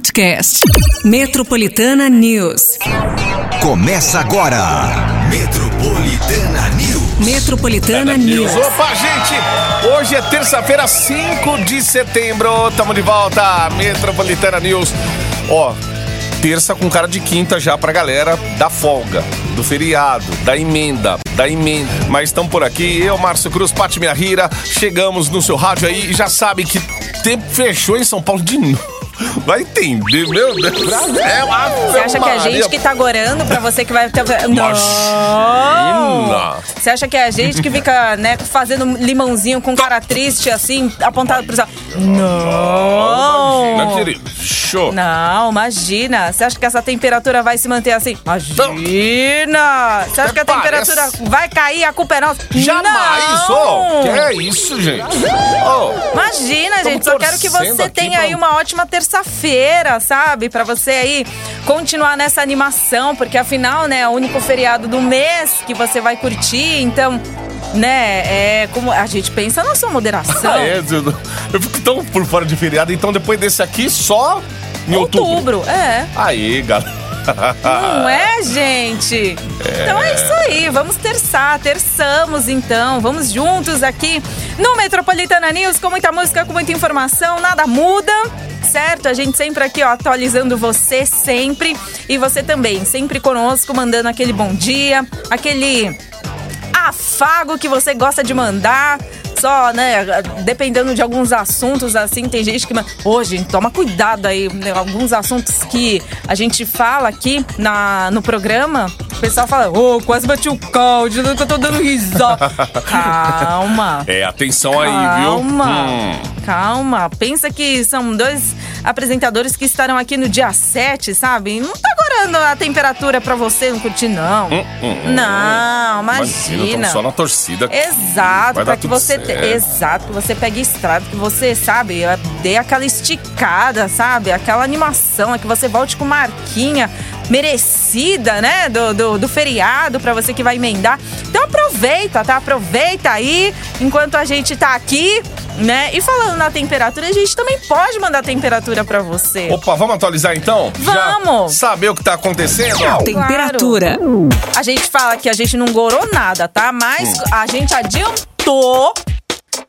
podcast. Metropolitana News. Começa agora. Metropolitana News. Metropolitana News. Opa, gente! Hoje é terça-feira, 5 de setembro. Tamo de volta. Metropolitana News. Ó, terça com cara de quinta já pra galera da folga, do feriado, da emenda, da emenda. Mas estão por aqui, eu, Márcio Cruz, Pati Minha chegamos no seu rádio aí e já sabe que tempo fechou em São Paulo de novo. Vai entender, meu Deus. É uma Você acha que é a gente que tá gorando pra você que vai ter. Não! Você acha que é a gente que fica, né, fazendo limãozinho com cara triste, assim, apontado pro céu? Não! Imagina, querido. Show. Não, imagina. Você acha que essa temperatura vai se manter assim? Imagina! Você acha que a temperatura vai cair, a culpa é nossa? Jamais, Não! ô! Que é isso, gente? Ô, Imagina, gente. Só quero que você tenha aí uma ótima terça-feira, sabe? Pra você aí continuar nessa animação, porque afinal, né, é o único feriado do mês que você vai curtir. Então, né, é como a gente pensa na sua moderação. Ah, é, eu eu fico tão por fora de feriado, então depois desse aqui, só em outubro. Outubro, é. Aí, galera. Não é, gente? Então é isso aí, vamos terçar, terçamos então, vamos juntos aqui no Metropolitana News com muita música, com muita informação, nada muda. Certo? A gente sempre aqui, ó, atualizando você sempre. E você também, sempre conosco, mandando aquele bom dia, aquele afago que você gosta de mandar. Só, né, dependendo de alguns assuntos, assim, tem gente que. Ô, gente, toma cuidado aí. né, Alguns assuntos que a gente fala aqui na, no programa, o pessoal fala, ô, quase bati o caldo, eu tô dando risada. Calma. É, atenção aí, viu? Calma, Hum. calma. Pensa que são dois apresentadores que estarão aqui no dia 7, sabe? Não tá agorando a temperatura pra você não curtir, não. hum, hum. Não, Imagina, imagina. só na torcida. Exato, pra que você certo. exato, que você pegue estrada, que você, sabe, dê aquela esticada, sabe? Aquela animação, é que você volte com marquinha merecida, né? Do, do, do feriado pra você que vai emendar. Então aproveita, tá? Aproveita aí enquanto a gente tá aqui, né? E falando na temperatura, a gente também pode mandar temperatura pra você. Opa, vamos atualizar então? Vamos. Já saber o que tá acontecendo? Temperatura. A gente fala que a gente não gorou nada, tá? Mas Hum. a gente adiantou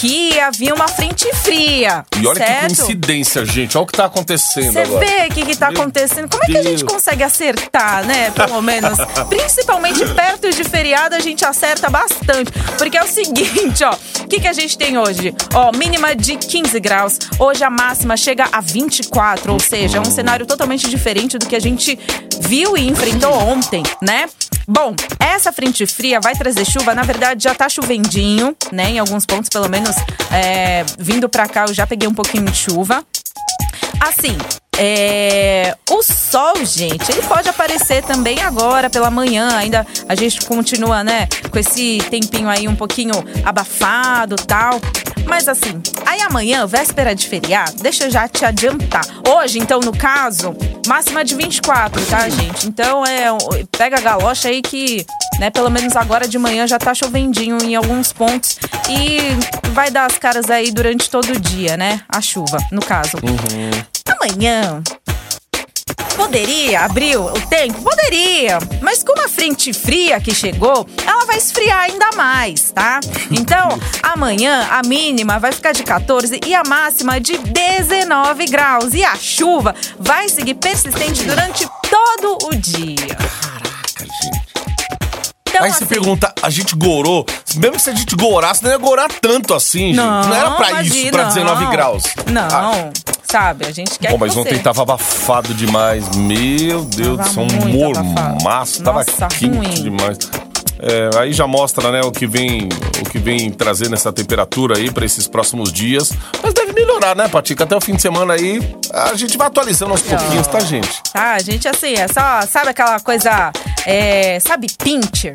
que havia uma frente fria. E olha que certo? coincidência, gente. Olha o que tá acontecendo Você agora. vê o que, que tá Meu acontecendo. Como é que a gente Deus. consegue acertar, né? Pelo menos. Principalmente perto de feriado, a gente acerta bastante. Porque é o seguinte, ó. O que, que a gente tem hoje? Ó, mínima de 15 graus. Hoje a máxima chega a 24. Ou seja, é um cenário totalmente diferente do que a gente viu e enfrentou ontem, né? Bom, essa frente fria vai trazer chuva. Na verdade, já tá chovendinho, né? Em alguns pontos, pelo menos, é, vindo pra cá, eu já peguei um pouquinho de chuva. Assim, é, o sol, gente, ele pode aparecer também agora pela manhã. Ainda a gente continua, né, com esse tempinho aí um pouquinho abafado tal. Mas assim, aí amanhã, véspera de feriado, deixa eu já te adiantar. Hoje, então, no caso, máxima de 24, tá, gente? Então, é, pega a galocha aí que, né, pelo menos agora de manhã já tá chovendinho em alguns pontos. E vai dar as caras aí durante todo o dia, né? A chuva, no caso. Amanhã. Poderia abrir o tempo? Poderia. Mas com a frente fria que chegou, ela vai esfriar ainda mais, tá? Então, amanhã a mínima vai ficar de 14 e a máxima de 19 graus. E a chuva vai seguir persistente durante todo o dia. Então, Aí você assim, pergunta, a gente gorou? Mesmo se a gente gorasse, não ia gorar tanto assim, gente. Não, Não era pra imagina, isso, pra 19 não. graus. Não, Ah, sabe? A gente quer Bom, mas você... ontem tava abafado demais. Meu Deus do céu, um mormaço. Tava quente ruim. demais. É, aí já mostra, né, o que vem, o que vem trazendo essa temperatura aí pra esses próximos dias. Mas deve melhorar, né, Patica? Até o fim de semana aí, a gente vai atualizando aos pouquinhos, tá, gente? Tá, gente, assim, é só, sabe aquela coisa, é, sabe pincher?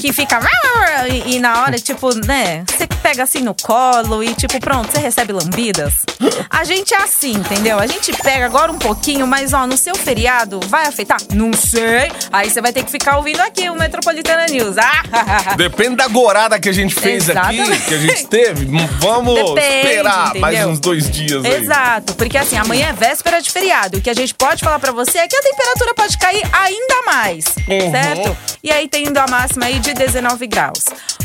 que fica. E, na hora, tipo, né? Você pega assim no colo e, tipo, pronto, você recebe lambidas. A gente é assim, entendeu? A gente pega agora um pouquinho, mas ó, no seu feriado vai afetar? Não sei. Aí você vai ter que ficar ouvindo aqui o Metropolitana News. Ah, Depende da gorada que a gente fez aqui, Exatamente. que a gente teve. Vamos Depende, esperar mais entendeu? uns dois dias aí. Exato, porque assim, amanhã é véspera de feriado. O que a gente pode falar pra você é que a temperatura pode cair ainda mais, Uhum. certo? E aí tendo a máxima aí de 19 graus.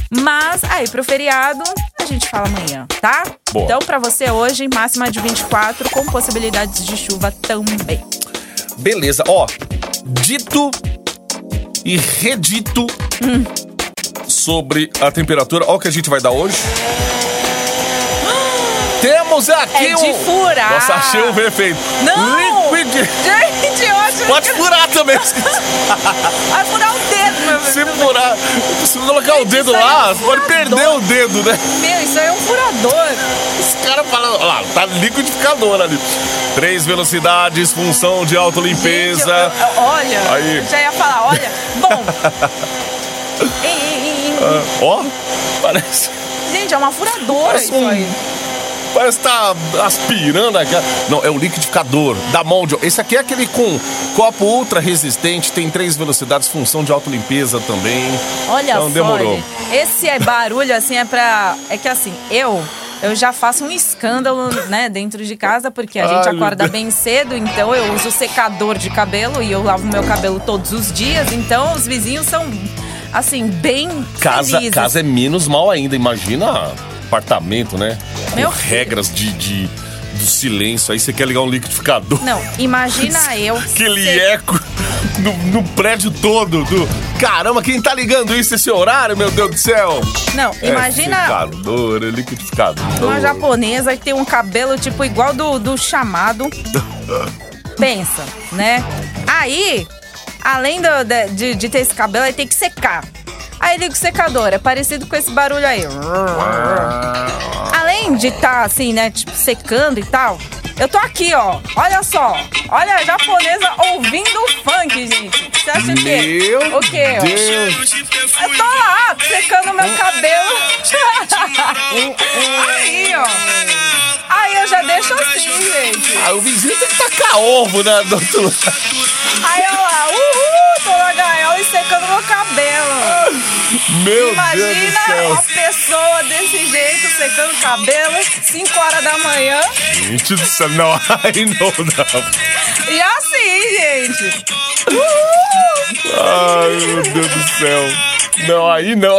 Mas aí pro feriado a gente fala amanhã, tá? Boa. Então pra você hoje, máxima de 24 com possibilidades de chuva também. Beleza, ó. Dito e redito Hum. sobre a temperatura. Ó o que a gente vai dar hoje. Temos aqui É de um... furar. Nossa, achei um perfeito. Não! Liquid... Gente, Pode furar também. vai furar o dedo, meu Se furar, se colocar o Gente, dedo isso aí é lá, um pode perder o dedo, né? Meu, isso aí é um furador. Os caras falam, olha lá, tá liquidificador ali. Três velocidades, função de Gente, autolimpeza. eu- eu- olha, Aí. eu já ia falar, olha. Bom. Ah, ó, parece, Gente, é uma furadora Parece isso um- aí. Parece que tá aspirando aqui. Não, é o liquidificador da Mold. Esse aqui é aquele com copo ultra resistente, tem três velocidades, função de autolimpeza também. Olha Então só, demorou. Esse é barulho, assim, é pra... É que assim, eu... Eu já faço um escândalo, né, dentro de casa, porque a gente Ai, acorda bem cedo, então eu uso secador de cabelo e eu lavo meu cabelo todos os dias, então os vizinhos são, assim, bem Casa, felizes. casa é menos mal ainda. Imagina apartamento, né? Meu Com regras de, de, do silêncio. Aí você quer ligar um liquidificador. Não, imagina eu... Aquele ser- eco no, no prédio todo. Do... Caramba, quem tá ligando isso esse horário, meu Deus do céu? Não, imagina... É liquidificador, é liquidificador. Uma japonesa que tem um cabelo tipo igual do, do chamado. Pensa, né? Aí, além do- de, de, de ter esse cabelo, aí tem que secar. Aí liga o secador, é parecido com esse barulho aí. Além de estar assim, né, tipo, secando e tal, eu tô aqui, ó. Olha só. Olha a japonesa ouvindo funk, gente. Você acha o quê? Meu o quê? Deus. Eu tô lá, secando meu cabelo. Aí, ó. Aí eu já deixo assim, gente. Ah, o vizinho tem que tacar ovo né, do outro lado. Aí eu lá, uhul, na gaiola e secando meu cabelo. Meu Imagina Deus do uma céu. pessoa desse jeito, secando cabelo, 5 horas da manhã. Gente do céu. Não, aí não dá. E assim, gente. Ai, meu Deus do céu. Não, aí não.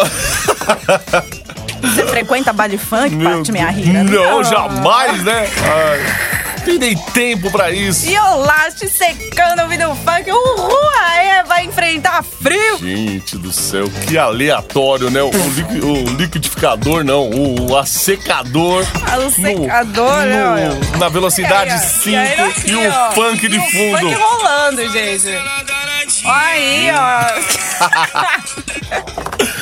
Você frequenta baile funk, Meu parte minha rira? Não, jamais, né? Ai, nem tempo pra isso. E lá te secando ouvindo funk, uhul, aí vai enfrentar frio. Gente do céu, que aleatório, né? O, o liquidificador, não, o, a secador. Ah, o secador, né, olha. Na velocidade E aí, ó, 5 e, e, aí aqui, o ó, funk de e o fundo. funk rolando, gente. Aí, ó.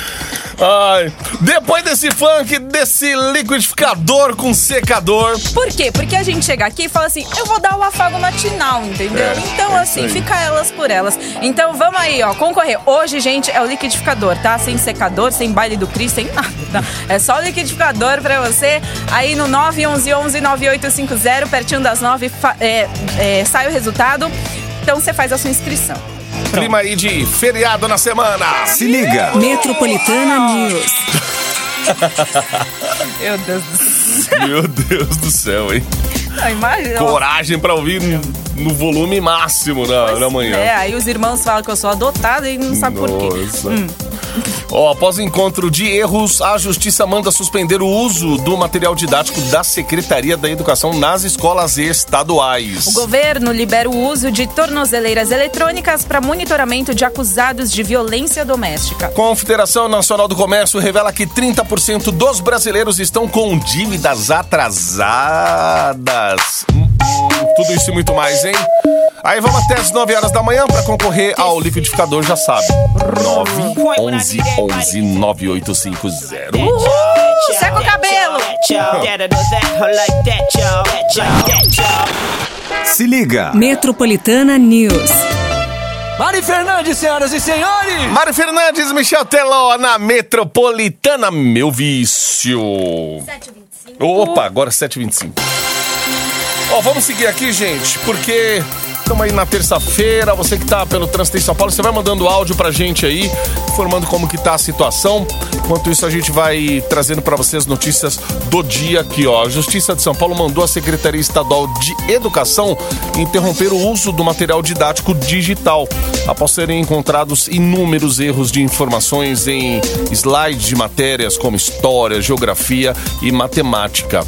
Ai, depois desse funk, desse liquidificador com secador. Por quê? Porque a gente chega aqui e fala assim, eu vou dar o afago matinal, entendeu? É, então, é assim, fica elas por elas. Então, vamos aí, ó, concorrer. Hoje, gente, é o liquidificador, tá? Sem secador, sem baile do Cris, sem nada, tá? É só o liquidificador pra você. Aí no 911-9850, pertinho das 9, fa- é, é, sai o resultado. Então, você faz a sua inscrição. Clima aí de feriado na semana. Se liga. Metropolitana News. Meu Deus do céu. Meu Deus do céu, hein? Imagina. Coragem pra ouvir no, volume máximo na, na manhã. É, aí os irmãos falam que eu sou adotada e não sabe por quê. Nossa. Ó, após encontro de erros, a Justiça manda suspender o uso do material didático da Secretaria da Educação nas escolas estaduais. O governo libera o uso de tornozeleiras eletrônicas para monitoramento de acusados de violência doméstica. Confederação Nacional do Comércio revela que 30% dos brasileiros estão com dívidas atrasadas. Hum, tudo isso e muito mais, hein? Aí vamos até as 9 horas da manhã para concorrer ao liquidificador, já sabe. 9 11 11 9850. Uhul! Seca o cabelo! Se liga. Metropolitana News. Mari Fernandes, senhoras e senhores! Mário Fernandes, Michel Teló na Metropolitana, meu vício. 7h25. Opa, agora 7h25. Ó, vamos seguir aqui, gente, porque estamos aí na terça-feira. Você que tá pelo trânsito em São Paulo, você vai mandando áudio pra gente aí, informando como que tá a situação. Enquanto isso, a gente vai trazendo para vocês notícias do dia aqui, ó. A Justiça de São Paulo mandou a Secretaria Estadual de Educação interromper o uso do material didático digital, após serem encontrados inúmeros erros de informações em slides de matérias como história, geografia e matemática.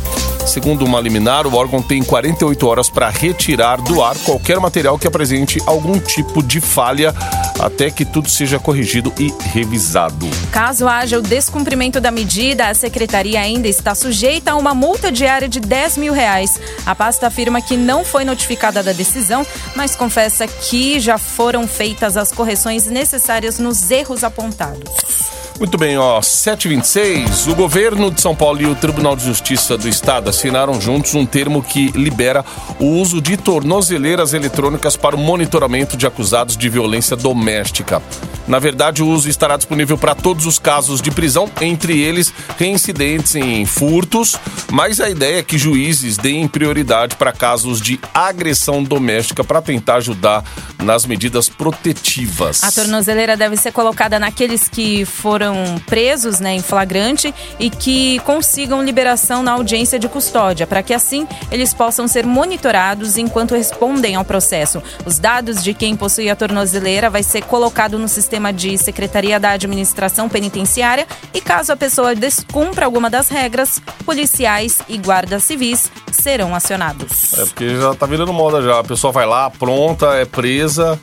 Segundo uma liminar, o órgão tem 48 horas para retirar do ar qualquer material que apresente algum tipo de falha até que tudo seja corrigido e revisado. Caso haja o descumprimento da medida, a secretaria ainda está sujeita a uma multa diária de 10 mil reais. A pasta afirma que não foi notificada da decisão, mas confessa que já foram feitas as correções necessárias nos erros apontados. Muito bem, ó, 726. O governo de São Paulo e o Tribunal de Justiça do Estado assinaram juntos um termo que libera o uso de tornozeleiras eletrônicas para o monitoramento de acusados de violência doméstica. Na verdade, o uso estará disponível para todos os casos de prisão, entre eles reincidentes em furtos, mas a ideia é que juízes deem prioridade para casos de agressão doméstica para tentar ajudar nas medidas protetivas. A tornozeleira deve ser colocada naqueles que foram presos né, em flagrante e que consigam liberação na audiência de custódia, para que assim eles possam ser monitorados enquanto respondem ao processo. Os dados de quem possui a tornozeleira vai ser colocado no sistema de Secretaria da Administração Penitenciária e caso a pessoa descumpra alguma das regras, policiais e guardas civis serão acionados. É porque já tá virando moda já. A pessoa vai lá, pronta, é presa,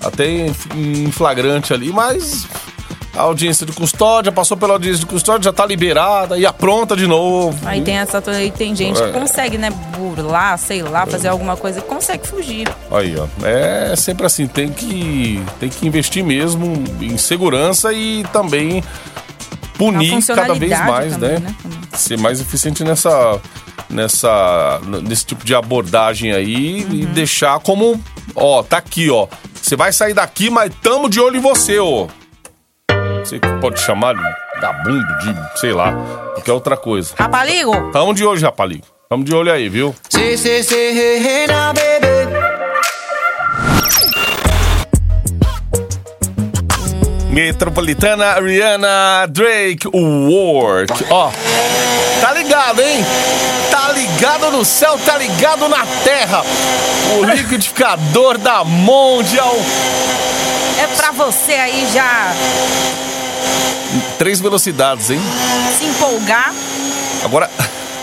até em flagrante ali, mas a audiência de custódia, passou pela audiência de custódia, já tá liberada e apronta de novo. Aí tem essa aí tem gente É. que consegue, né, burlar, sei lá, fazer alguma coisa que consegue fugir. Aí, ó. É sempre assim, tem que, tem que investir mesmo em segurança e também punir cada vez mais, também, né? né? Ser mais eficiente nessa, nessa, nesse tipo de abordagem aí Uhum. e deixar como, ó, tá aqui, ó. Você vai sair daqui, mas tamo de olho em você, ó. Você que pode chamar de vagabundo, de, sei lá, qualquer outra coisa. Rapaligo, Tamo de olho, rapaligo. Tamo de olho aí, viu? Hey, now, baby. Metropolitana Rihanna Drake Work. Ó, tá ligado, hein? Tá ligado no céu, tá ligado na terra. O liquidificador da Mondial. é pra você aí já Três velocidades, hein? se empolgar. Agora.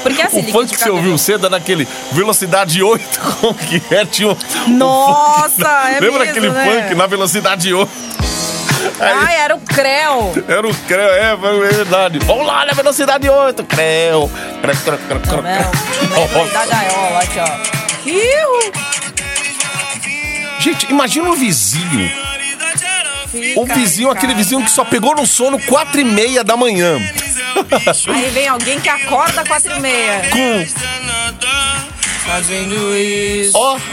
Porque assim, o funk que você ouviu cedo é naquele velocidade 8, como que é? Tinha um, um Nossa, funk na- é Lembra mesmo, aquele né? funk na velocidade 8? Ai, era o Creu. Era o Creu, é, é verdade. Vamos lá na velocidade 8, Creu. Creu, creu, creu, creu. Não, da gaiola aqui, ó. Iu, Gente, imagina o vizinho. O fica vizinho, aquele vizinho que só pegou no sono quatro e meia da manhã. Aí vem alguém que acorda quatro e meia. Com. Fazendo isso. Ó.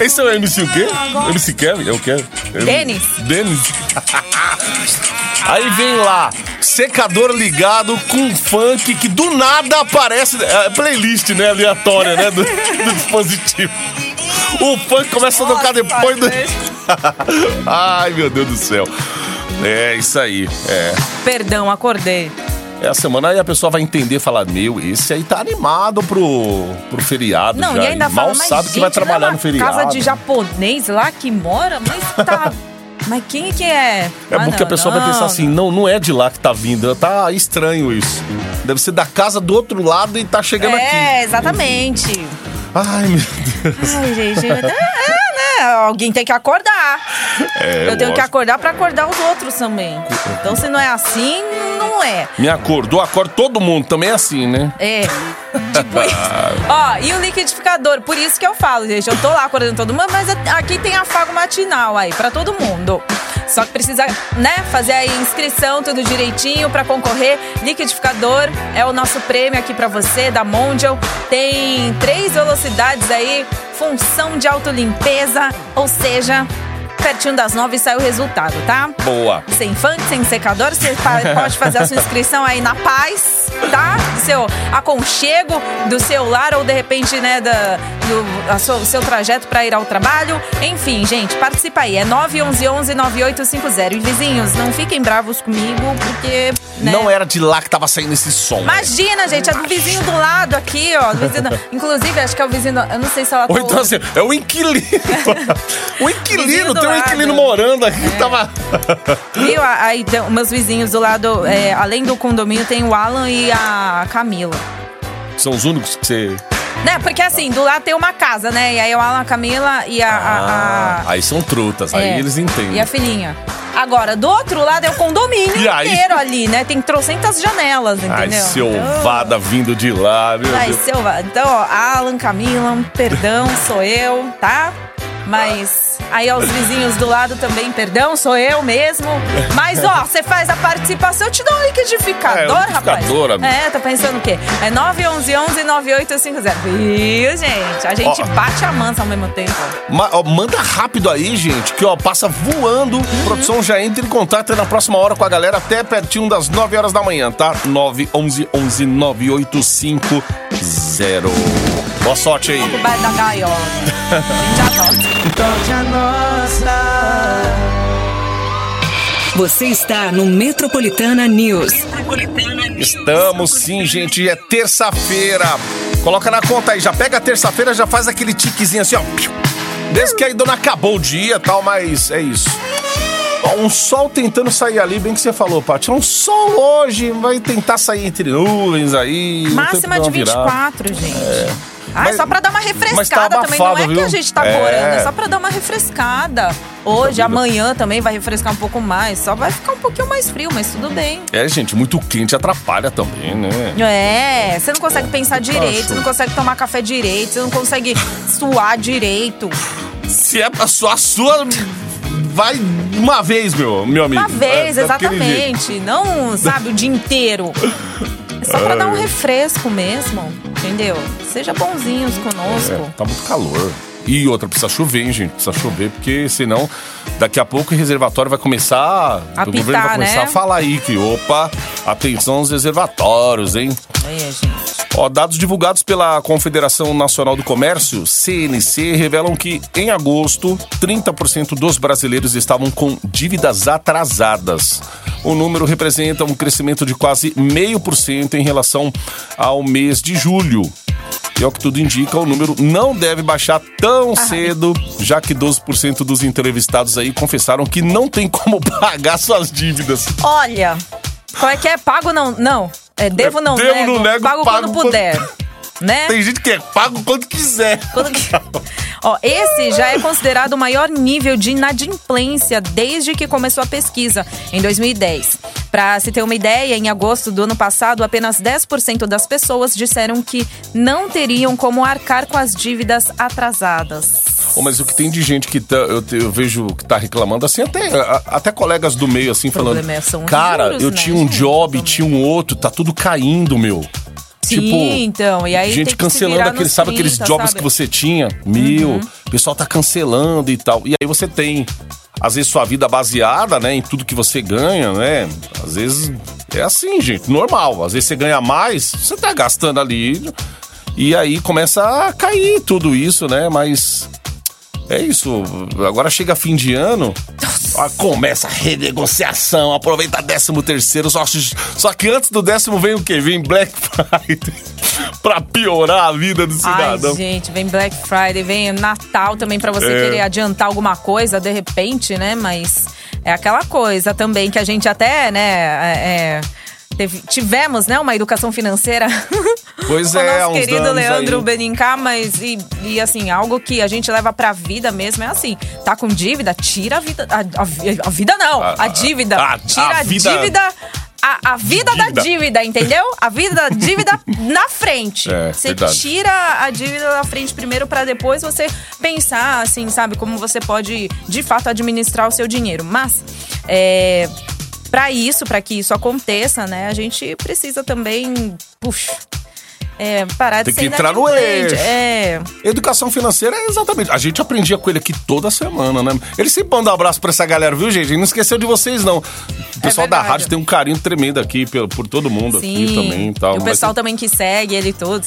Esse é o MC o quê? MC Kevin? É o quê? Denis. Denis. Aí vem lá, secador ligado com funk que do nada aparece. É playlist, né? Aleatória, né? Do, do dispositivo. O funk começa a tocar depois do. gente. Ai, meu Deus do céu. É isso aí. É. Perdão, acordei. É a semana aí a pessoa vai entender e falar: Meu, esse aí tá animado pro, pro feriado. Não, já. e ainda mal fala, mas sabe que vai gente, trabalhar não é no uma feriado. casa de japonês lá que mora, mas tá... mas quem que é? É Ah, bom que a não, pessoa vai não, pensar assim: não, não é de lá que tá vindo. Tá estranho isso. Deve ser da casa do outro lado e tá chegando aqui. É, exatamente. Ai, meu Deus. Ai, gente, é, né? Alguém tem que acordar. É, Eu tenho que acordar pra acordar os outros também. Então, se não é assim, não é. Me acordou, acorda todo mundo. Também é assim, né? É. Tipo isso. Ó, e o liquidificador, por isso que eu falo, gente. Eu tô lá acordando todo mundo, mas aqui tem afago matinal aí, pra todo mundo. Só que precisa, né, fazer a inscrição, tudo direitinho pra concorrer. Liquidificador é o nosso prêmio aqui pra você, da Mondial. Tem três velocidades aí, função de autolimpeza, ou seja, pertinho das nove sai o resultado, tá? Boa. Sem funk, sem secador, você pode fazer a sua inscrição aí na paz, tá? Do seu aconchego, do seu lar ou de repente, né, da, do a sua- seu trajeto pra ir ao trabalho. Enfim, gente, participa aí. É 911-9850. E vizinhos, não fiquem bravos comigo, porque. Né, Não era de lá que tava saindo esse som. Imagina, gente, é do vizinho do lado aqui, ó. vizinho Inclusive, acho que é o vizinho. Eu não sei se ela tá Ou então assim, é o inquilino. o inquilino, do tem um. É. inquilino morando aqui que tava. Viu? Aí tem meus vizinhos do lado, é, além do condomínio, tem o Alan e a Camila. São os únicos que você. Né? Porque assim, do lado tem uma casa, né? E aí o Alan, a Camila e a. a- Ah, a- aí são trutas, é, aí eles entendem. E a filhinha. Agora, do outro lado é o condomínio E aí? inteiro ali, né? Tem trocentas janelas, entendeu? Ai, seu Então- vada vindo de lá, meu Ai, Deus. seu Então, ó, Alan, Camila, perdão, sou eu, tá? Mas aí aos vizinhos do lado também, perdão, sou eu mesmo. Mas ó, você faz a participação, eu te dou um liquidificador, É, um rapaz. liquidificador, amigo. É, tá pensando o quê? É 911-9850. Viu, gente? A gente Ó. bate a mansa ao mesmo tempo. Ma- ó, manda rápido aí, gente, que ó, passa voando. Uhum. Produção já entra em contato na próxima hora com a galera até pertinho das 9 horas da manhã, tá? 911 11 9850. Boa sorte aí. Bairro da gaiola. Você está no Metropolitana News. Estamos sim, gente. É terça-feira. Coloca na conta aí. Já pega a terça-feira, já faz aquele tiquezinho assim, ó. Desde que aí dona acabou o dia e tal, mas é isso. Um sol tentando sair ali, bem que você falou, Paty. Um sol hoje vai tentar sair entre nuvens aí. Máxima de uma virada. 24, gente. Ah, é Mas- só pra dar uma tá refrescada também. Não é abafado, que a viu? gente tá É. corando, é só pra dar uma refrescada. Hoje, amanhã também vai refrescar um pouco mais. Só vai ficar um pouquinho mais frio, mas tudo bem. É, gente, muito quente atrapalha também, né? É, você não consegue pensar direito, acho. você não consegue tomar café direito, você não consegue suar direito. Se é pra sua, a sua. Vai uma vez, meu, meu amigo. Uma vez, É, exatamente. Não, sabe, o dia inteiro. É só pra dar um refresco mesmo, entendeu? Seja bonzinhos conosco. É, tá muito calor. E outra, precisa chover, hein, gente? Precisa chover, porque senão daqui a pouco o reservatório vai começar. A o governo vai começar né? a falar aí que, opa, atenção aos reservatórios, hein? É, gente. Ó, dados divulgados pela Confederação Nacional do Comércio, CNC, revelam que em agosto, 30% dos brasileiros estavam com dívidas atrasadas. O número representa um crescimento de quase meio por cento em relação ao mês de julho. E ao que tudo indica, o número não deve baixar tão cedo, já que 12% dos entrevistados aí confessaram que não tem como pagar suas dívidas. Olha, qual é que é? Pago não. Não. É, devo não Devo nego. não nego, pago, pago quando quando- puder. Né? Tem gente que é pago quanto quiser. Quando que- Ó, esse já é considerado o maior nível de inadimplência desde que começou a pesquisa, em 2010. Para se ter uma ideia, em agosto do ano passado, apenas 10% das pessoas disseram que não teriam como arcar com as dívidas atrasadas. Ô, mas o que tem de gente que tá, eu, te- eu vejo que tá reclamando, assim, até, até colegas do meio, assim, falando. é- Cara, juros, eu né, tinha um job, também." tinha um outro, tá tudo caindo, meu. Sim, tipo, então, e aí gente cancelando aqueles, sabe aqueles 30, jobs sabe? Uhum. que você tinha? Meu, o pessoal tá cancelando e tal. E aí você tem, às vezes, sua vida baseada, né, em tudo que você ganha, né? Às vezes é assim, gente, normal. Às vezes você ganha mais, você tá gastando ali. E aí começa a cair tudo isso, né? Mas é isso. Agora chega fim de ano, ó, começa a renegociação, aproveita décimo terceiro. Só, só que antes do décimo vem o quê? Vem Black Friday pra piorar a vida do cidadão. Ai, gente, vem Black Friday, vem Natal também pra você É. querer adiantar alguma coisa de repente, né? Mas é aquela coisa também que a gente até, né, é, é, teve- tivemos, né, uma educação financeira. Pois com o é, há nosso querido Leandro aí. Benincá, mas e, e, assim, algo que a gente leva pra vida mesmo é assim, tá com dívida, tira a vida, a, a a vida não, A- a, dívida, a- a tira a, vida- dívida... A, a vida da Dívida. dívida, entendeu? A vida da dívida na frente. É, Você verdade. tira a dívida da frente primeiro pra depois você pensar, assim, sabe, como você pode de fato administrar o seu dinheiro. Mas é, para isso, para que isso aconteça, né, a gente precisa também, puxa, É, parar de Tem ser que entrar no eixo. É. Educação financeira é exatamente. A gente aprendia com ele aqui toda semana, né? Ele sempre manda um abraço pra essa galera, viu, gente? Ele não esqueceu de vocês, não. O pessoal da verdade. rádio tem um carinho tremendo aqui por, por todo mundo aqui também e tal. E o Mas pessoal também que segue ele todo.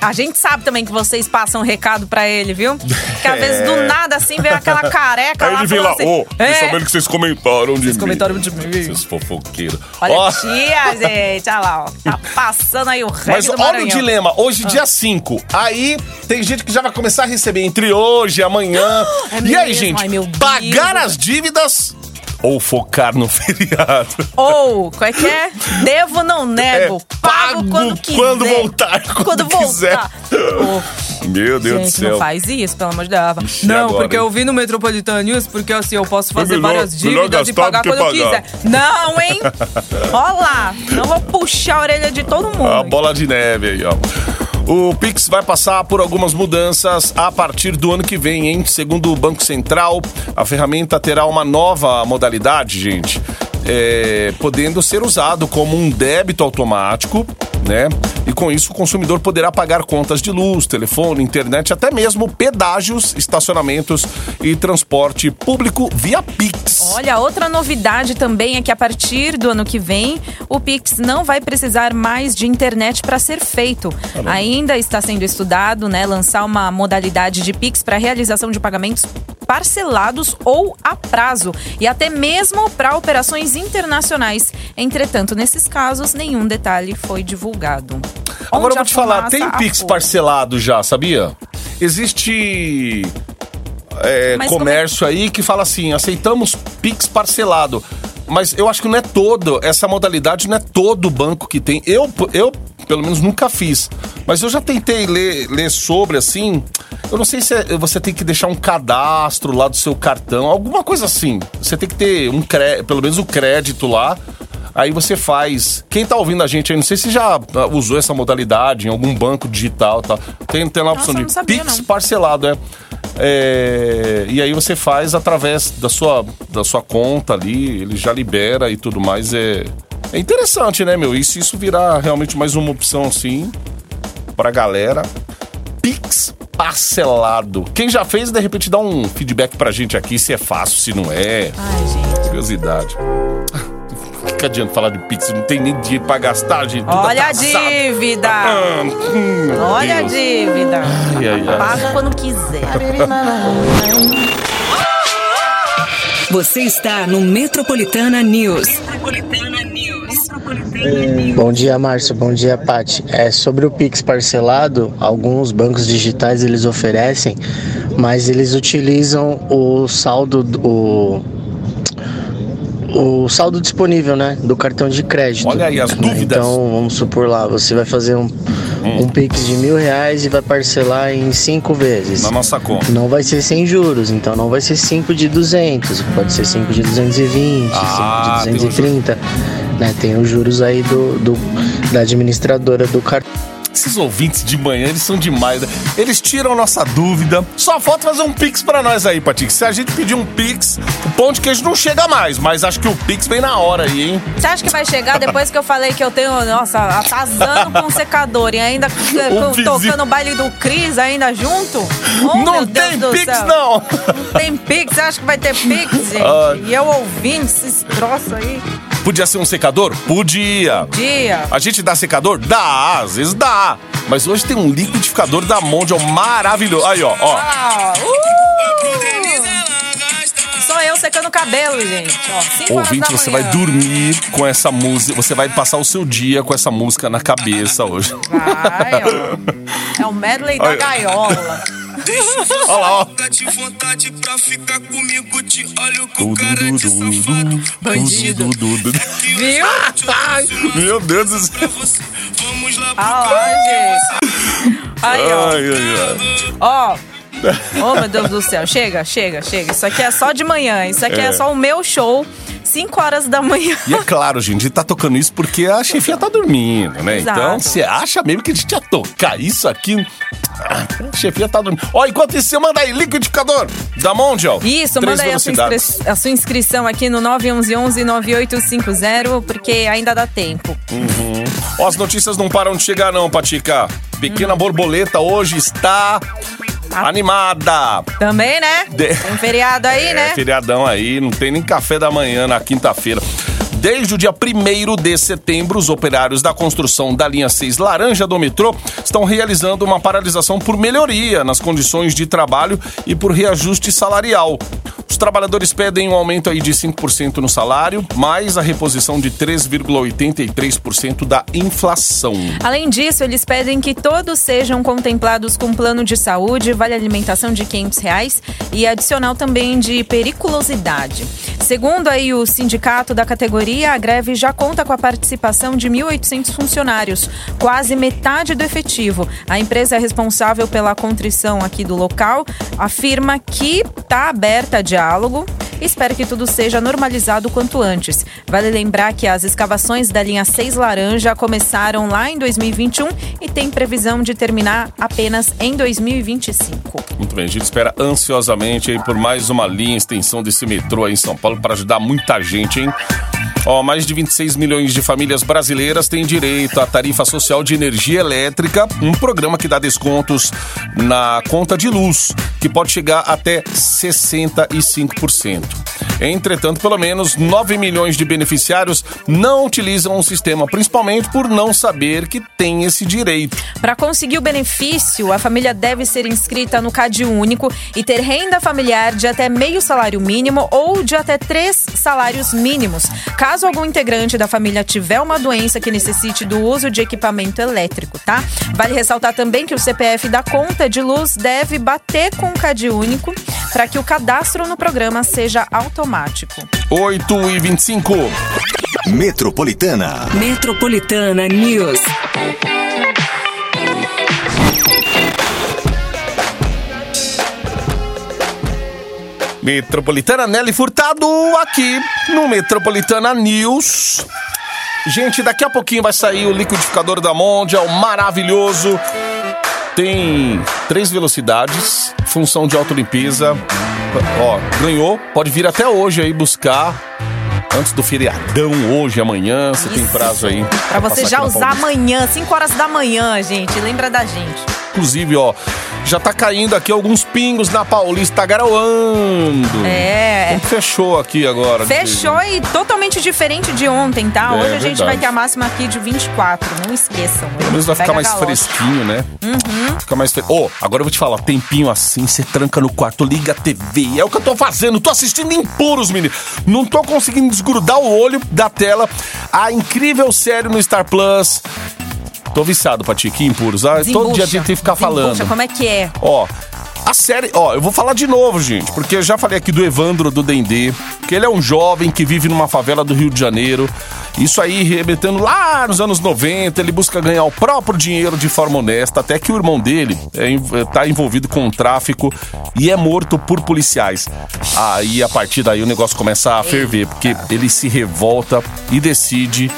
A gente sabe também que vocês passam um recado pra ele, viu? Que às vezes do nada assim vem aquela careca Aí lá ele vem lá, falando ô, assim, fiquei é, sabendo que vocês comentaram de Vocês mim. comentaram de mim. Seus fofoqueiros. Olha a tia, gente, olha lá, ó. Tá passando aí o reggae Mas do olha o Maranhão. Dilema, hoje Ah. dia 5. Aí tem gente que já vai começar a receber entre hoje e amanhã. É e aí, mesmo? gente, Ai, meu Deus. pagar as dívidas ou focar no feriado? Ou, qual é que é? Devo, não nego. É, pago, quando quiser. quando voltar, quando quiser. voltar. Ô, Meu Deus do gente, céu. não faz isso, pelo amor de Deus. Não, agora, porque hein? eu vi no Metropolitano News, porque assim, eu posso fazer melhor- várias dívidas e pagar do quando eu pagar. quiser. Não, hein? Ó lá, não vou puxar a orelha de todo mundo. A bola de neve aí, ó. O Pix vai passar por algumas mudanças a partir do ano que vem, hein? Segundo o Banco Central, a ferramenta terá uma nova modalidade, gente. é, podendo ser usado como um débito automático, né? E com isso o consumidor poderá pagar contas de luz, telefone, internet, até mesmo pedágios, estacionamentos e transporte público via Pix. Olha, outra novidade também é que a partir do ano que vem, o Pix não vai precisar mais de internet para ser feito. Ainda está sendo estudado, né, lançar uma modalidade de Pix para realização de pagamentos parcelados ou a prazo e até mesmo para operações internacionais. Entretanto, nesses casos, nenhum detalhe foi divulgado. Agora Onde eu vou te falar, tem Pix parcelado já, sabia? Existe é, é- comércio aí que fala assim, aceitamos Pix parcelado. Mas eu acho que não é todo, essa modalidade não é todo banco que tem. Eu, eu pelo menos, nunca fiz. Mas eu já tentei ler, ler sobre, assim. Eu não sei se é- você tem que deixar um cadastro lá do seu cartão, alguma coisa assim. Você tem que ter um pelo menos o crédito lá. Aí você faz. Quem tá ouvindo a gente aí, não sei se já ah, usou essa modalidade em algum banco digital, tá? Tem, tem lá a Nossa, opção eu de sabia, Pix não. parcelado, é. É, E aí você faz através da sua, da sua conta ali, ele já libera e tudo mais. É, é interessante, né, meu? E se isso virar realmente mais uma opção assim pra galera. Pix parcelado. Quem já fez, de repente, dá um feedback pra gente aqui se é fácil, se não é. Ai, gente. Curiosidade. Que adianta falar de Pix? Não tem nem dinheiro pra gastar, gente. Tudo Olha a dívida. Ah, hum, Olha a Deus. dívida. Ai, ai, ai. Paga quando quiser. Você está no Metropolitana News. Bom dia, Márcio. Bom dia, Pati. É sobre o Pix parcelado, alguns bancos digitais eles oferecem, mas eles utilizam o saldo o o saldo disponível, né, do cartão de crédito. Olha aí as dúvidas. Hum. Então, vamos supor lá, você vai fazer um, um Pix de mil reais e vai parcelar em cinco vezes. Na nossa conta. Não vai ser sem juros, então não vai ser 5 de 200, pode ser 5 de 220, Ah, 5 tem de um 230, né? Tem os juros aí do, do- da administradora do cartão. Esses ouvintes de manhã, eles são demais. né? Eles tiram nossa dúvida. Só falta fazer um Pix pra nós aí, Patik. Se a gente pedir um Pix, o pão de queijo não chega mais, mas acho que o Pix vem na hora aí, hein? Você acha que vai chegar depois que eu falei que eu tenho, nossa, atazando com um secador e ainda tocando o baile do Cris ainda junto? Oh, não tem Pix, céu. não! Não tem Pix? Você acha que vai ter Pix, gente? Ai. E eu ouvindo esses troços aí. Podia ser um secador? Podia. Dia. A gente dá secador? Dá, às vezes dá. Mas hoje tem um liquidificador da Mondial maravilhoso. Aí, ó, ó. Ah, uh! Sou eu secando o cabelo, gente. Ó, Ouvinte, você vai dormir com essa música. Você vai passar o seu dia com essa música na cabeça hoje. Vai, ó. É o medley da gaiola. Olha lá, ó. de vontade pra ficar comigo, te olho com cara de safado. Bandido. Viu? Ai, meu Deus do céu. Vamos lá pro Ah gente. Aí, ó. Ai, ai, ai. Ó, Oh, meu Deus do céu. Chega, chega, chega. Isso aqui é só de manhã. Isso aqui é, É. só o meu show, 5 horas da manhã. E é claro, gente, a gente tá tocando isso porque a chefia tá dormindo, né? Exato. Então, você acha mesmo que a gente ia tocar isso aqui? Ah, A chefia tá dormindo. Ó, enquanto isso, você manda aí, liquidificador da Mondial. Isso, manda aí a sua, a sua inscrição aqui no 911-9850, porque ainda dá tempo. Ó, as notícias não param de chegar, não, Patica. Pequena borboleta hoje está animada. Também, né? De- Tem feriado aí, é, né? feriadão aí, não tem nem café da manhã na quinta-feira. Desde o dia 1 de setembro, os operários da construção da linha 6 Laranja do metrô estão realizando uma paralisação por melhoria nas condições de trabalho e por reajuste salarial. Os trabalhadores pedem um aumento aí de 5% no salário, mais a reposição de 3,83% da inflação. Além disso, eles pedem que todos sejam contemplados com plano de saúde, vale alimentação de 500 reais e adicional também de periculosidade. Segundo aí o sindicato da categoria, a greve já conta com a participação de 1.800 funcionários, quase metade do efetivo. A empresa responsável pela contrição aqui do local afirma que está aberta a diálogo Espero que tudo seja normalizado quanto antes. Vale lembrar que as escavações da linha 6 Laranja começaram lá em 2021 e tem previsão de terminar apenas em 2025. Muito bem, a gente espera ansiosamente por mais uma linha, extensão desse metrô aí em São Paulo para ajudar muita gente, hein? Ó, mais de 26 milhões de famílias brasileiras têm direito à tarifa social de energia elétrica, um programa que dá descontos na conta de luz, que pode chegar até 65%. Entretanto, pelo menos 9 milhões de beneficiários não utilizam o sistema, principalmente por não saber que tem esse direito. Para conseguir o benefício, a família deve ser inscrita no CAD único e ter renda familiar de até meio salário mínimo ou de até três salários mínimos. Caso algum integrante da família tiver uma doença que necessite do uso de equipamento elétrico, tá? Vale ressaltar também que o CPF da conta de luz deve bater com o CAD único para que o cadastro no programa seja automático. 8 e 25. Metropolitana. Metropolitana News. Metropolitana Nelly Furtado aqui no Metropolitana News. Gente, daqui a pouquinho vai sair o liquidificador da Mondial, maravilhoso. Tem três velocidades, função de autolimpeza. Ó, ganhou, pode vir até hoje aí buscar. Antes do feriadão, hoje, amanhã, você tem Isso. prazo aí. Pra você passar já usar amanhã, 5 horas da manhã, gente. Lembra da gente. Inclusive, ó, já tá caindo aqui alguns pingos na Paulista, tá garoando. É. Como fechou aqui agora? Fechou e totalmente diferente de ontem, tá? É, Hoje a gente verdade. vai ter a máxima aqui de 24. Não esqueçam. Pelo menos vai ficar mais galope. fresquinho, né? Uhum. Fica mais fresco. Ô, agora eu vou te falar, tempinho assim, você tranca no quarto, liga a TV. É o que eu tô fazendo, tô assistindo impuros, menino. Não tô conseguindo desgrudar o olho da tela. A incrível série no Star Plus. Tô viciado, Patique, impuros. Ah, todo dia a gente tem que ficar Desembucha, falando. como é que é? Ó, a série, ó, eu vou falar de novo, gente, porque eu já falei aqui do Evandro do Dendê, que ele é um jovem que vive numa favela do Rio de Janeiro. Isso aí remetendo lá nos anos 90, ele busca ganhar o próprio dinheiro de forma honesta, até que o irmão dele é, en- é, tá envolvido com o tráfico e é morto por policiais. Aí a partir daí o negócio começa a ferver, porque ele se revolta e decide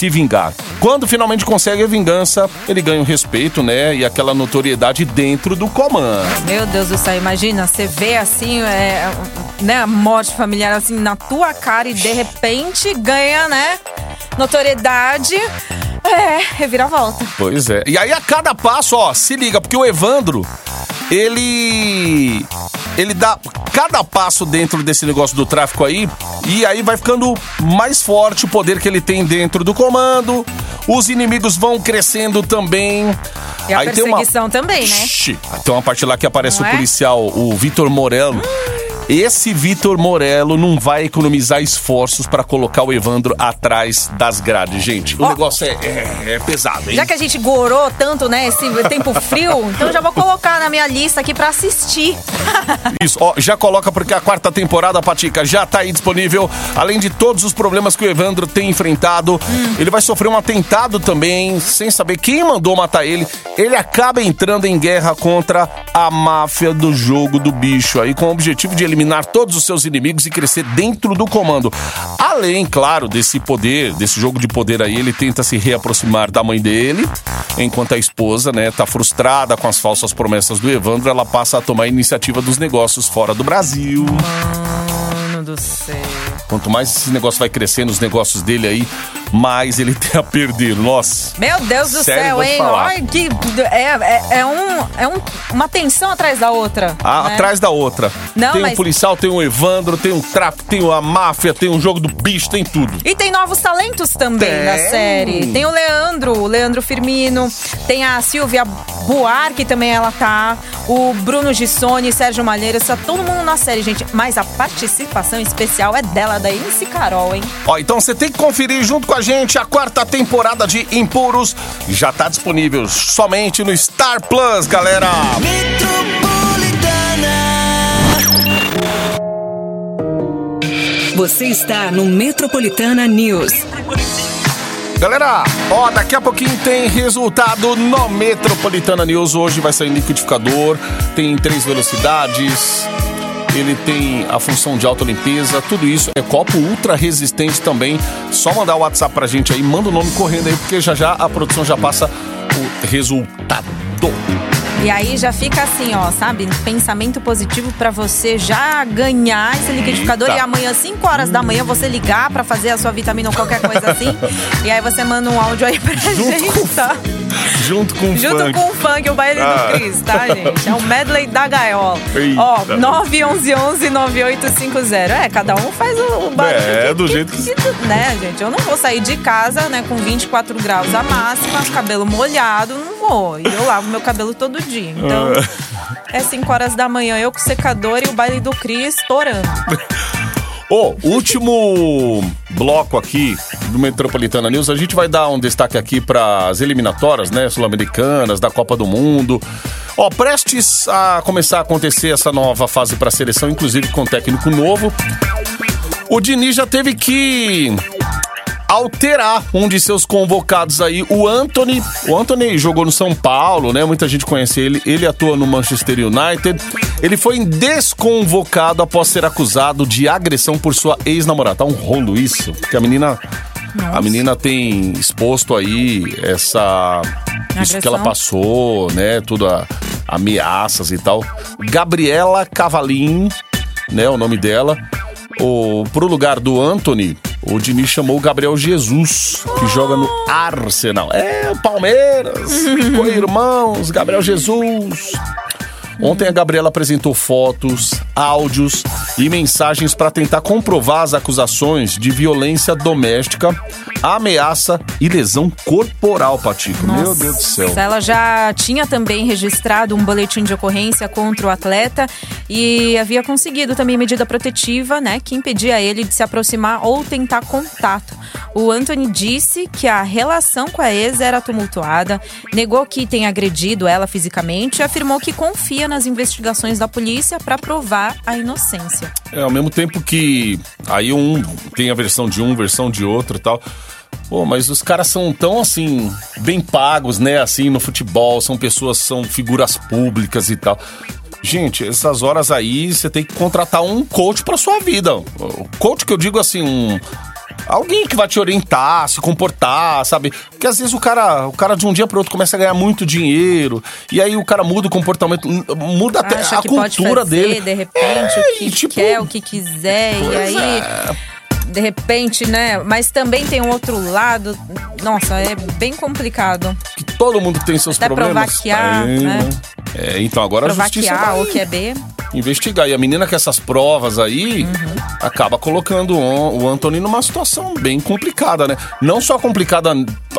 se vingar. Quando finalmente consegue a vingança, ele ganha o respeito, né? E aquela notoriedade dentro do comando. Meu Deus do céu, imagina, você vê assim, é, né, a morte familiar assim na tua cara e de repente ganha, né, notoriedade. É, reviravolta. Pois é. E aí a cada passo, ó, se liga, porque o Evandro, ele. Ele dá cada passo dentro desse negócio do tráfico aí, e aí vai ficando mais forte o poder que ele tem dentro do comando. Os inimigos vão crescendo também. E a Aí tem uma- perseguição também, né? Tem uma parte lá que aparece Não o é? policial, o Vitor Morello. Esse Vitor Morello não vai economizar esforços pra colocar o Evandro atrás das grades, gente. O Ó. negócio é, é, é pesado, hein? Já que a gente gorou tanto, né, esse tempo frio, então já vou colocar na minha lista aqui pra assistir. Isso, ó, já coloca porque a quarta temporada, Patica, já tá aí disponível. Além de todos os problemas que o Evandro tem enfrentado, ele vai sofrer um atentado também, sem saber quem mandou matar ele. Ele acaba entrando em guerra contra a máfia do jogo do bicho aí, com o objetivo de eliminar todos os seus inimigos e crescer dentro do comando. Além, claro, desse poder, desse jogo de poder aí, ele tenta se reaproximar da mãe dele, enquanto a esposa, né, tá frustrada com as falsas promessas do Evandro, ela passa a tomar a iniciativa dos negócios fora do Brasil. Mano do céu. Quanto mais esse negócio vai crescendo, os negócios dele aí, mais ele tem a perder. Nossa. Meu Deus do Sério, céu, hein? Olha que. É, é, é, um, é um, uma tensão atrás da outra. A- né? Atrás da outra. Não, tem um mas- policial, tem um Evandro, tem um tráfico, tem a máfia, tem um jogo do bicho, tem tudo. E tem novos talentos também Tem. na série. Tem o Leandro, o Leandro Firmino, tem a Silvia Buarque também ela tá, o Bruno Gissoni, Sérgio Malheiros, tá todo mundo na série, gente. Mas a participação especial é dela, da MC Carol, hein? Ó, então você tem que conferir junto com a gente a quarta temporada de Impuros. Já tá disponível somente no Star Plus, galera. Você está no Metropolitana News. Galera, ó, daqui a pouquinho tem resultado no Metropolitana News. Hoje vai sair liquidificador, tem três velocidades, ele tem a função de autolimpeza, tudo isso é copo ultra resistente também. Só mandar o WhatsApp pra gente aí, manda o nome correndo aí, porque já já a produção já passa o resultado. E aí já fica assim, ó, sabe? Pensamento positivo pra você já ganhar esse liquidificador Eita. e amanhã, 5 horas da manhã, você ligar pra fazer a sua vitamina ou qualquer coisa assim. e aí você manda um áudio aí pra gente, tá? Junto com o Junto funk. com o funk, o baile Ah. do Cris, tá, gente? É um medley da gaiola. Eita. Ó, 911-9850. É, cada um faz o, o barulho. É, que- do que- jeito que- que- Né, gente? Eu não vou sair de casa, né, com 24 graus a máxima, cabelo molhado, não vou. E eu lavo meu cabelo todo dia. Então, é 5 horas da manhã, eu com o secador e o baile do Cris estourando. Ô, último bloco aqui do Metropolitana News, a gente vai dar um destaque aqui para as eliminatórias, né, sul-americanas, da Copa do Mundo. Ó, prestes a começar a acontecer essa nova fase para a seleção, inclusive com técnico novo. O Diniz já teve que alterar um de seus convocados aí, o Anthony. O Anthony jogou no São Paulo, né? Muita gente conhece ele. Ele atua no Manchester United. Ele foi desconvocado após ser acusado de agressão por sua ex-namorada. Tá um rolo isso, porque a menina a menina tem exposto aí essa isso que ela Agressão. passou, né? Tudo a, ameaças e tal. Gabriela Cavalim, né? O nome dela. O, pro lugar do Anthony, o Diniz chamou o Gabriel Jesus, que joga no Arsenal. É, Palmeiras, ficou irmãos, Gabriel Jesus. Ontem a Gabriela apresentou fotos, áudios e mensagens para tentar comprovar as acusações de violência doméstica, ameaça e lesão corporal, Patico. Meu Deus do céu. Ela já tinha também registrado um boletim de ocorrência contra o atleta e havia conseguido também medida protetiva, né, que impedia ele de se aproximar ou tentar contato. O Anthony disse que a relação com a ex era tumultuada, negou que tenha agredido ela fisicamente e afirmou que confia nas investigações da polícia para provar a inocência. É, ao mesmo tempo que aí um tem a versão de um, versão de outro e tal. Pô, mas os caras são tão assim, bem pagos, né? Assim, no futebol, são pessoas, são figuras públicas e tal. Gente, essas horas aí você tem que contratar um coach pra sua vida. O coach que eu digo assim, um. Alguém que vai te orientar, se comportar, sabe? Porque às vezes o cara, o cara de um dia para outro começa a ganhar muito dinheiro, e aí o cara muda o comportamento, muda até a cultura fazer, dele. de repente, É, o que e, tipo, quer, o que quiser, e aí é. De repente, né? Mas também tem um outro lado. Nossa, é bem complicado. que todo mundo tem seus Até problemas. provaquear, Tem, né? É, então agora a justiça vai o que é B. investigar. E a menina com essas provas aí Uhum. acaba colocando o Anthony numa situação bem complicada, né? Não só complicada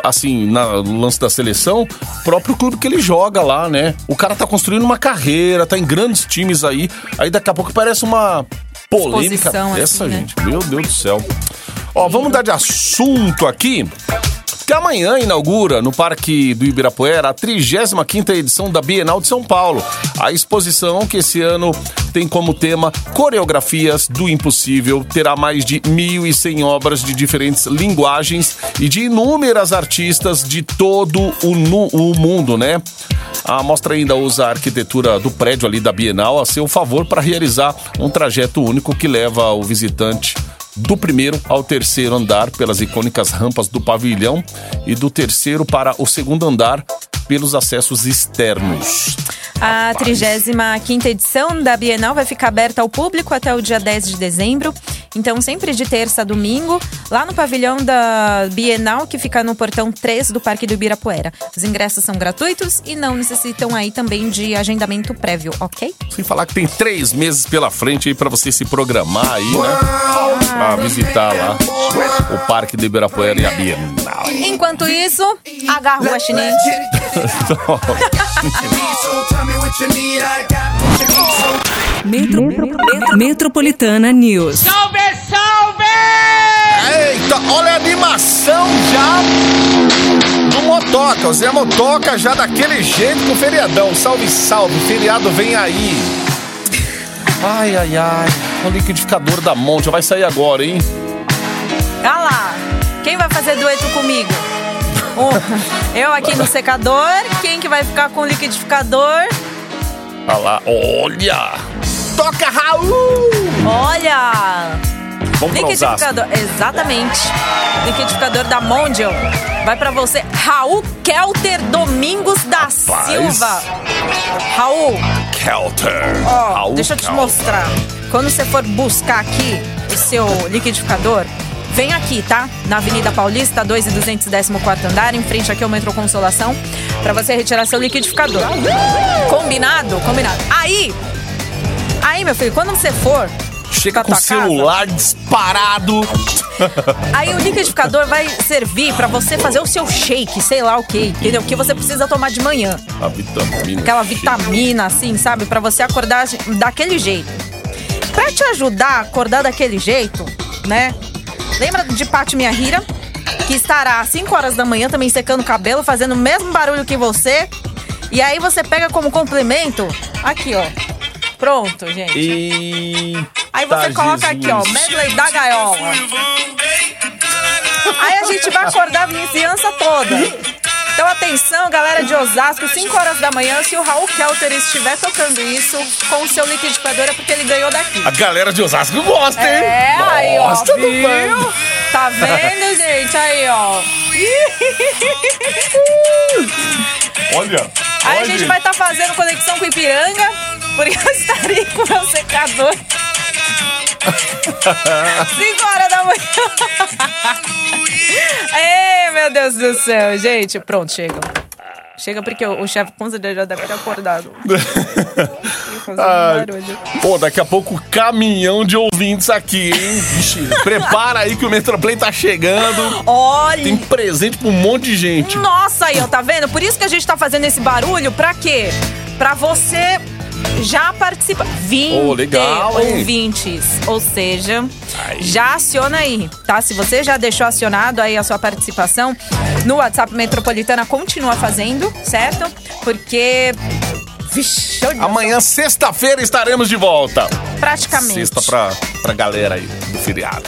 assim, na, no lance da seleção, o próprio clube que ele joga lá, né? O cara tá construindo uma carreira, tá em grandes times aí. Aí daqui a pouco parece uma polêmica Exposição, dessa, assim, né? gente. Meu Deus do céu. Ó, vamos mudar de assunto aqui. Que amanhã inaugura no Parque do Ibirapuera a 35ª edição da Bienal de São Paulo. A exposição, que esse ano tem como tema Coreografias do Impossível, terá mais de 1.100 obras de diferentes linguagens e de inúmeras artistas de todo o, nu- o mundo, né? A mostra ainda usa a arquitetura do prédio ali da Bienal a seu favor para realizar um trajeto único que leva o visitante do primeiro ao terceiro andar pelas icônicas rampas do pavilhão e do terceiro para o segundo andar pelos acessos externos. A 35ª edição da Bienal vai ficar aberta ao público até o dia 10 de dezembro. Então, sempre de terça a domingo, lá no pavilhão da Bienal, que fica no portão 3 do Parque do Ibirapuera. Os ingressos são gratuitos e não necessitam aí também de agendamento prévio, ok? Sem falar que tem três meses pela frente aí para você se programar aí, né? Pra visitar lá o Parque do Ibirapuera e a Bienal. Enquanto isso, agarra o guaxinim. Metro, Metropolitana News. Eita, olha a animação já do Motoca. O Zé Motoca já daquele jeito com o feriadão. Salve, salve, feriado vem aí. Ai, ai, ai. O liquidificador da Monte vai sair agora, hein? Olha lá, quem vai fazer dueto comigo? Um, eu aqui no secador, quem que vai ficar com o liquidificador? Olha lá, olha! Toca, Raul! Olha! Vamos. Liquidificador, exatamente. Liquidificador da Mondial. Vai pra você, Raul Kelter Domingos da Silva. Raul, Kelter. ó, Raul deixa eu te Kelter. mostrar. Quando você for buscar aqui o seu liquidificador, vem aqui, tá? Na Avenida Paulista, 2 e 214 andar, em frente aqui ao Metro Consolação, pra você retirar seu liquidificador. Combinado? Combinado. Aí, aí, meu filho, quando você for Chega com o tua casa, celular disparado. Aí o liquidificador vai servir pra você fazer o seu shake, sei lá o que, entendeu? Que você precisa tomar de manhã. A vitamina. Aquela vitamina, assim, sabe? Pra você acordar daquele jeito. Pra te ajudar a acordar daquele jeito, né? Lembra de Pati Minha Rira? Que estará às 5 horas da manhã também secando o cabelo, fazendo o mesmo barulho que você. E aí você pega como complemento, aqui, ó. Pronto, gente. E. Aí você coloca aqui, ó, medley da gaiola. Aí a gente vai acordar a vizinhança toda. Então atenção, galera de Osasco, 5 horas da manhã, se o Raul Kelter estiver tocando isso com o seu liquidificador é porque ele ganhou daqui. A galera de Osasco gosta, hein? É, aí, ó, Gosta do viu? bando. Tá vendo, gente? Aí, ó. Olha. Aí a gente vai estar fazendo conexão com Ipiranga, porque eu estarei com o meu secador. 5 horas da manhã. Ei, meu Deus do céu, gente. Pronto, chega. Chega porque o, o chefe com certeza já deve ter acordado. Pô, daqui a pouco caminhão de ouvintes aqui, hein? Vixe, prepara aí que o Metroplay tá chegando. Olha! Tem presente pra um monte de gente. Nossa, aí, ó, tá vendo? Por isso que a gente tá fazendo esse barulho, pra quê? Pra você já participar. 20 Oh, legal, ouvintes. Ou seja, Aí. já aciona aí, tá? Se você já deixou acionado aí a sua participação no WhatsApp Metropolitana, continua fazendo, certo? Porque. Vixe, olha Amanhã, sexta-feira, estaremos de volta. praticamente. Sexta pra, pra galera aí do feriado.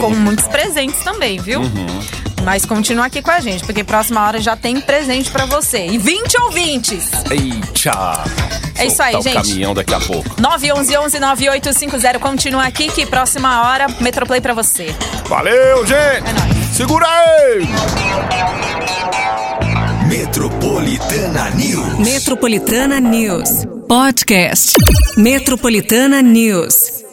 Com muitos presentes também, viu? Uhum. Mas continua aqui com a gente, porque próxima hora já tem presente pra você. E 20 ouvintes! Eita! É isso aí, gente. caminhão daqui a pouco. 911-9850. Continua aqui que próxima hora, Metroplay pra você. Valeu, gente! É nóis. Segura aí! Metropolitana News. Metropolitana News. Podcast. Metropolitana News.